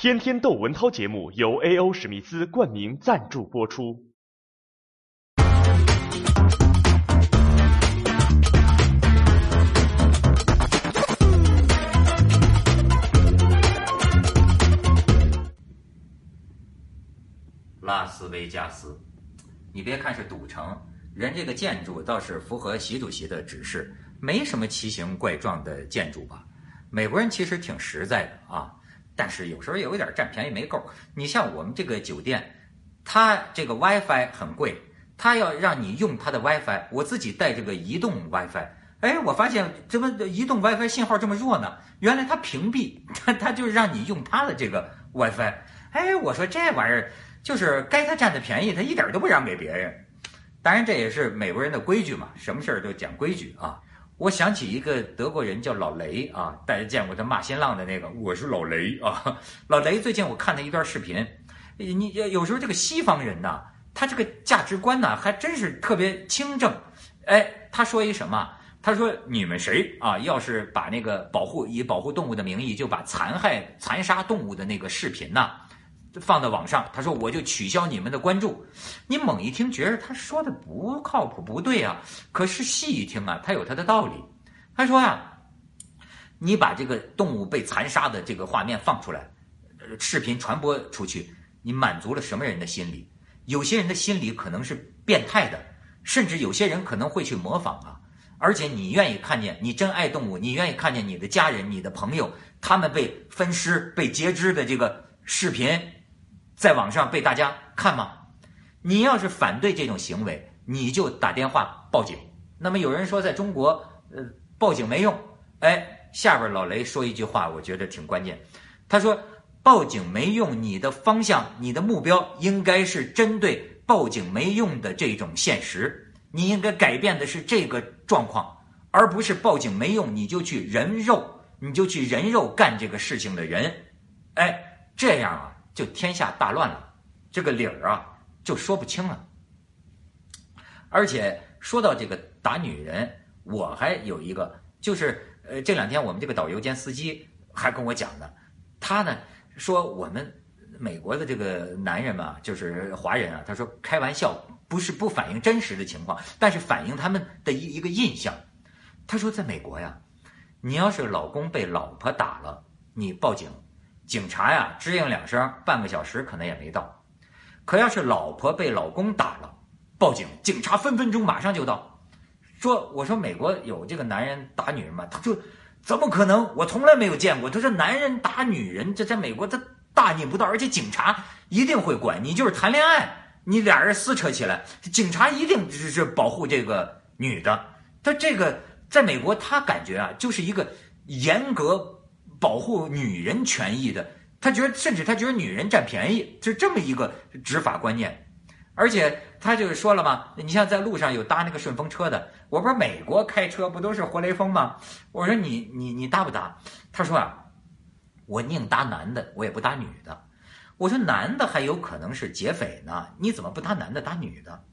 天天窦文涛节目由 A.O. 史密斯冠名赞助播出。拉斯维加斯，你别看是赌城，人这个建筑倒是符合习主席的指示，没什么奇形怪状的建筑吧？美国人其实挺实在的啊，但是有时候有点占便宜没够。你像我们这个酒店，它这个 WiFi 很贵，它要让你用它的 WiFi，我自己带这个移动 WiFi，哎，我发现怎么移动 WiFi 信号这么弱呢？原来它屏蔽，它它就是让你用它的这个 WiFi，哎，我说这玩意儿。就是该他占的便宜，他一点都不让给别人。当然，这也是美国人的规矩嘛，什么事儿都讲规矩啊。我想起一个德国人叫老雷啊，大家见过他骂新浪的那个，我是老雷啊。老雷最近我看了一段视频，你有时候这个西方人呐，他这个价值观呢还真是特别清正。哎，他说一什么？他说你们谁啊，要是把那个保护以保护动物的名义，就把残害残杀动物的那个视频呐。放到网上，他说我就取消你们的关注。你猛一听，觉得他说的不靠谱，不对啊。可是细一听啊，他有他的道理。他说呀，你把这个动物被残杀的这个画面放出来，视频传播出去，你满足了什么人的心理？有些人的心理可能是变态的，甚至有些人可能会去模仿啊。而且你愿意看见，你真爱动物，你愿意看见你的家人、你的朋友他们被分尸、被截肢的这个视频。在网上被大家看吗？你要是反对这种行为，你就打电话报警。那么有人说，在中国，呃，报警没用。哎，下边老雷说一句话，我觉得挺关键。他说，报警没用，你的方向、你的目标应该是针对报警没用的这种现实。你应该改变的是这个状况，而不是报警没用你就去人肉，你就去人肉干这个事情的人。哎，这样啊。就天下大乱了，这个理儿啊就说不清了。而且说到这个打女人，我还有一个，就是呃这两天我们这个导游兼司机还跟我讲呢，他呢说我们美国的这个男人嘛，就是华人啊，他说开玩笑不是不反映真实的情况，但是反映他们的一一个印象。他说在美国呀，你要是老公被老婆打了，你报警。警察呀，吱应两声，半个小时可能也没到。可要是老婆被老公打了，报警，警察分分钟马上就到。说，我说美国有这个男人打女人吗？他说，怎么可能？我从来没有见过。他说，男人打女人，这在美国他大逆不道，而且警察一定会管你。就是谈恋爱，你俩人撕扯起来，警察一定是保护这个女的。他这个在美国，他感觉啊，就是一个严格。保护女人权益的，他觉得甚至他觉得女人占便宜，就这么一个执法观念。而且他就说了嘛，你像在路上有搭那个顺风车的，我不是美国开车不都是活雷锋吗？我说你你你搭不搭？他说啊，我宁搭男的，我也不搭女的。我说男的还有可能是劫匪呢，你怎么不搭男的搭女的？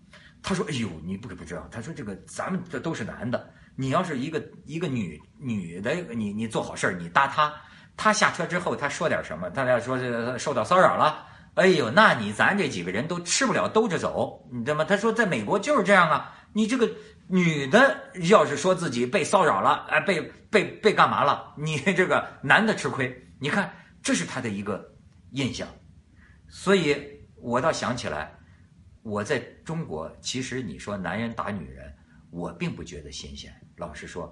他说哎呦，你不不知道，他说这个咱们这都是男的。你要是一个一个女女的，你你做好事儿，你搭她，她下车之后，她说点什么？她要说这受到骚扰了，哎呦，那你咱这几个人都吃不了兜着走，你知道吗？他说在美国就是这样啊，你这个女的要是说自己被骚扰了，哎，被被被干嘛了？你这个男的吃亏，你看这是他的一个印象，所以我倒想起来，我在中国，其实你说男人打女人，我并不觉得新鲜。老实说，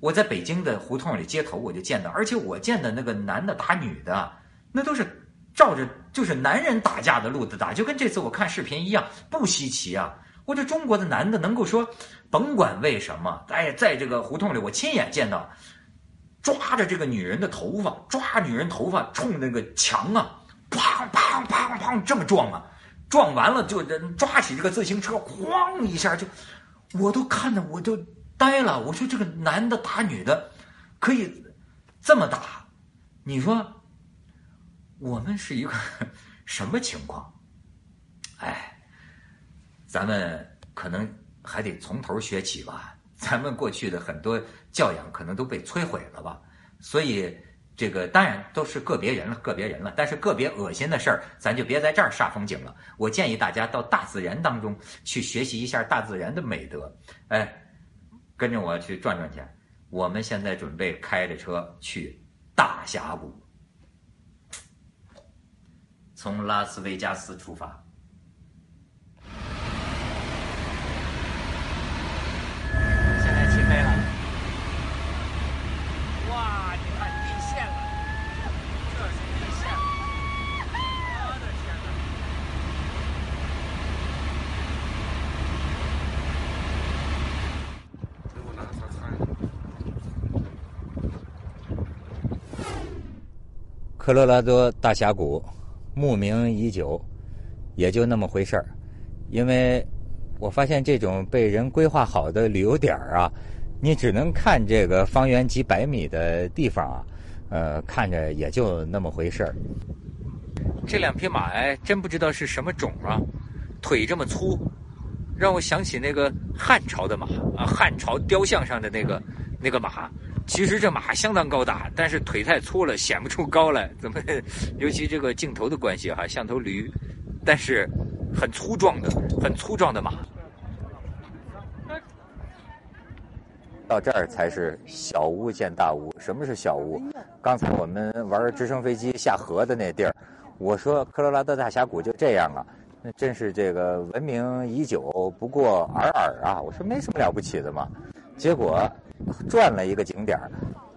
我在北京的胡同里、街头我就见到，而且我见的那个男的打女的，那都是照着就是男人打架的路子打，就跟这次我看视频一样，不稀奇啊。我这中国的男的能够说，甭管为什么，哎，在这个胡同里我亲眼见到，抓着这个女人的头发，抓女人头发冲那个墙啊，砰砰砰砰这么撞啊，撞完了就抓起这个自行车，哐一下就，我都看的我就。呆了！我说这个男的打女的，可以这么打，你说我们是一个什么情况？哎，咱们可能还得从头学起吧。咱们过去的很多教养可能都被摧毁了吧。所以这个当然都是个别人了，个别人了。但是个别恶心的事儿，咱就别在这儿煞风景了。我建议大家到大自然当中去学习一下大自然的美德。哎，跟着我去转转去。我们现在准备开着车去大峡谷，从拉斯维加斯出发。科罗拉多大峡谷，慕名已久，也就那么回事儿。因为我发现这种被人规划好的旅游点儿啊，你只能看这个方圆几百米的地方啊，呃，看着也就那么回事儿。这两匹马哎，真不知道是什么种啊，腿这么粗，让我想起那个汉朝的马啊，汉朝雕像上的那个那个马。其实这马相当高大，但是腿太粗了，显不出高来。怎么？尤其这个镜头的关系哈，像头驴，但是很粗壮的，很粗壮的马。到这儿才是小巫见大巫。什么是小巫？刚才我们玩直升飞机下河的那地儿，我说科罗拉多大峡谷就这样了，那真是这个闻名已久，不过尔尔啊。我说没什么了不起的嘛，结果。转了一个景点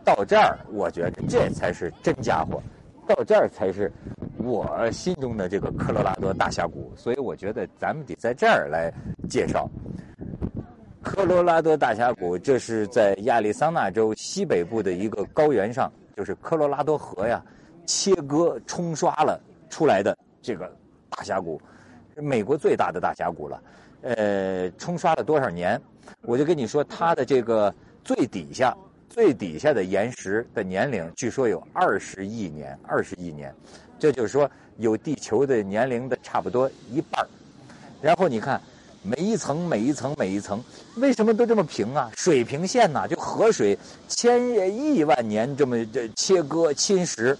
到这儿，我觉得这才是真家伙，到这儿才是我心中的这个科罗拉多大峡谷，所以我觉得咱们得在这儿来介绍科罗拉多大峡谷。这是在亚利桑那州西北部的一个高原上，就是科罗拉多河呀切割冲刷了出来的这个大峡谷，美国最大的大峡谷了。呃，冲刷了多少年？我就跟你说，它的这个。最底下，最底下的岩石的年龄，据说有二十亿年，二十亿年，这就是说有地球的年龄的差不多一半然后你看，每一层、每一层、每一层，为什么都这么平啊？水平线呐，就河水千亿万年这么这切割侵蚀，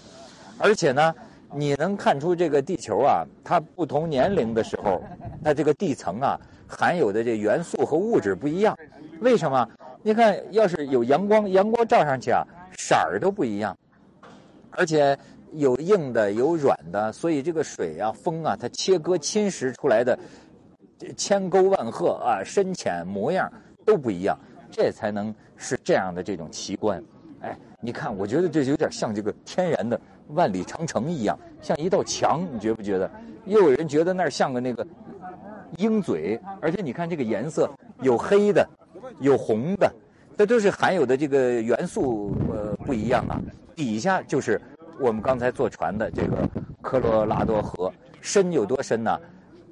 而且呢，你能看出这个地球啊，它不同年龄的时候，它这个地层啊含有的这元素和物质不一样，为什么？你看，要是有阳光，阳光照上去啊，色儿都不一样，而且有硬的，有软的，所以这个水啊、风啊，它切割侵蚀出来的千沟万壑啊，深浅模样都不一样，这才能是这样的这种奇观。哎，你看，我觉得这有点像这个天然的万里长城一样，像一道墙，你觉不觉得？又有人觉得那儿像个那个鹰嘴，而且你看这个颜色，有黑的。有红的，这都是含有的这个元素呃不一样啊。底下就是我们刚才坐船的这个科罗拉多河，深有多深呢？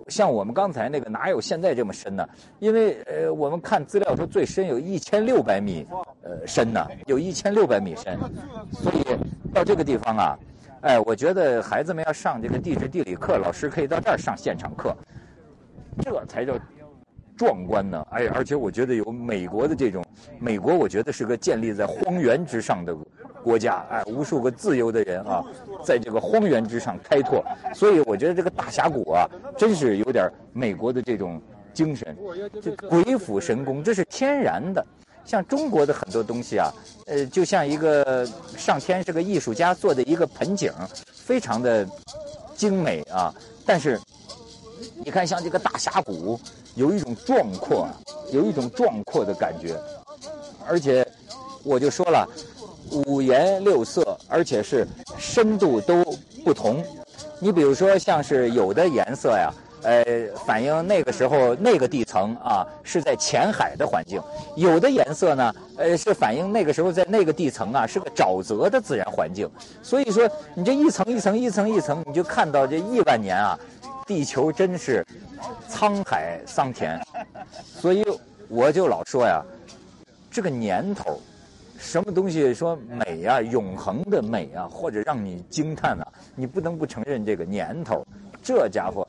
像我们刚才那个哪有现在这么深呢？因为呃我们看资料说最深有一千六百米呃深呢，有一千六百米深。所以到这个地方啊，哎，我觉得孩子们要上这个地质地理课，老师可以到这儿上现场课，这才叫。壮观呢，哎，而且我觉得有美国的这种，美国我觉得是个建立在荒原之上的国家，哎，无数个自由的人啊，在这个荒原之上开拓，所以我觉得这个大峡谷啊，真是有点美国的这种精神，这鬼斧神工，这是天然的。像中国的很多东西啊，呃，就像一个上天是个艺术家做的一个盆景，非常的精美啊，但是。你看，像这个大峡谷，有一种壮阔，有一种壮阔的感觉，而且我就说了，五颜六色，而且是深度都不同。你比如说，像是有的颜色呀，呃，反映那个时候那个地层啊是在浅海的环境；有的颜色呢，呃，是反映那个时候在那个地层啊是个沼泽的自然环境。所以说，你这一层一层一层一层，你就看到这亿万年啊。地球真是沧海桑田，所以我就老说呀，这个年头，什么东西说美呀，永恒的美啊，或者让你惊叹啊，你不能不承认这个年头。这家伙，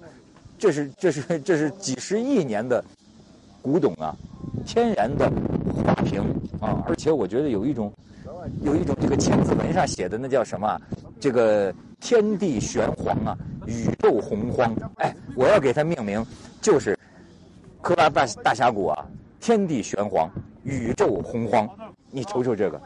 这是这是这是几十亿年的古董啊，天然的花瓶啊，而且我觉得有一种有一种这个千字文上写的那叫什么？这个天地玄黄啊，宇宙洪荒。哎，我要给它命名，就是科拉大大峡谷啊，天地玄黄，宇宙洪荒。你瞅瞅这个。